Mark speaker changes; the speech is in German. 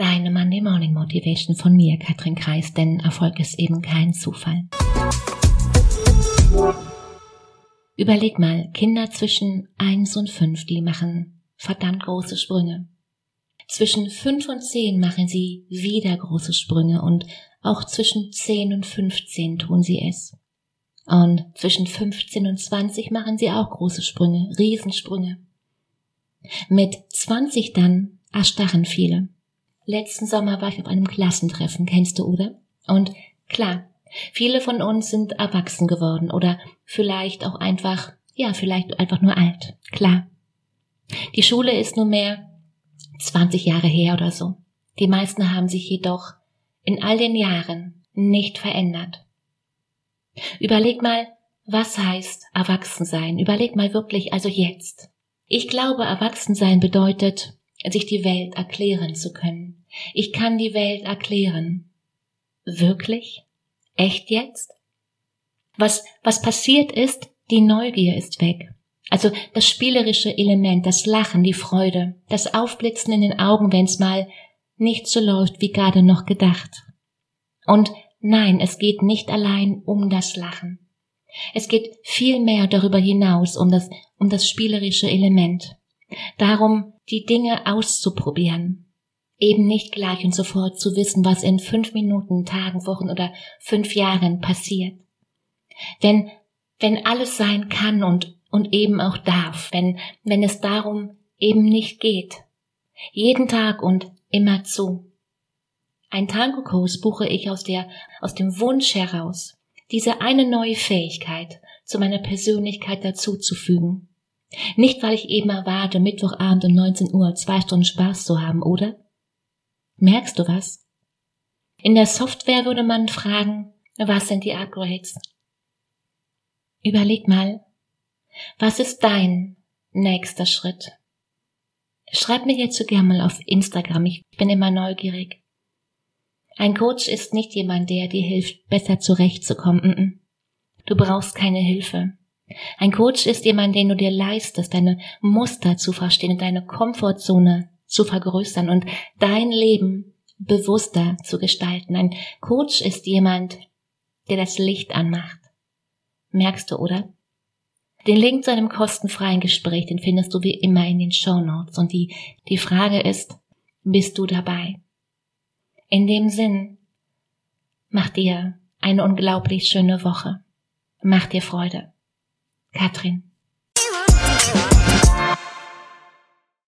Speaker 1: Deine Monday Morning Motivation von mir, Katrin Kreis, denn Erfolg ist eben kein Zufall. Überleg mal, Kinder zwischen eins und fünf, die machen verdammt große Sprünge. Zwischen fünf und zehn machen sie wieder große Sprünge und auch zwischen zehn und fünfzehn tun sie es. Und zwischen 15 und 20 machen sie auch große Sprünge, Riesensprünge. Mit 20 dann erstarren viele. Letzten Sommer war ich auf einem Klassentreffen, kennst du, oder? Und klar, viele von uns sind erwachsen geworden oder vielleicht auch einfach, ja, vielleicht einfach nur alt. Klar. Die Schule ist nunmehr 20 Jahre her oder so. Die meisten haben sich jedoch in all den Jahren nicht verändert. Überleg mal, was heißt Erwachsensein? Überleg mal wirklich, also jetzt. Ich glaube, Erwachsensein bedeutet, sich die Welt erklären zu können. Ich kann die Welt erklären. Wirklich? Echt jetzt? Was, was passiert ist, die Neugier ist weg. Also das spielerische Element, das Lachen, die Freude, das Aufblitzen in den Augen, wenn's mal nicht so läuft, wie gerade noch gedacht. Und nein, es geht nicht allein um das Lachen. Es geht viel mehr darüber hinaus um das, um das spielerische Element. Darum, die Dinge auszuprobieren. Eben nicht gleich und sofort zu wissen, was in fünf Minuten, Tagen, Wochen oder fünf Jahren passiert. Denn wenn alles sein kann und, und eben auch darf, wenn, wenn es darum eben nicht geht, jeden Tag und immer zu. Ein Tango-Kurs buche ich aus der, aus dem Wunsch heraus, diese eine neue Fähigkeit zu meiner Persönlichkeit dazuzufügen. Nicht, weil ich eben erwarte, Mittwochabend um 19 Uhr zwei Stunden Spaß zu haben, oder? Merkst du was? In der Software würde man fragen, was sind die Upgrades? Überleg mal, was ist dein nächster Schritt? Schreib mir hierzu gerne mal auf Instagram, ich bin immer neugierig. Ein Coach ist nicht jemand, der dir hilft, besser zurechtzukommen. Du brauchst keine Hilfe. Ein Coach ist jemand, den du dir leistest, deine Muster zu verstehen und deine Komfortzone zu vergrößern und dein Leben bewusster zu gestalten. Ein Coach ist jemand, der das Licht anmacht. Merkst du, oder? Den Link zu einem kostenfreien Gespräch, den findest du wie immer in den Show Notes. Und die, die Frage ist, bist du dabei? In dem Sinn, mach dir eine unglaublich schöne Woche. Mach dir Freude. Katrin.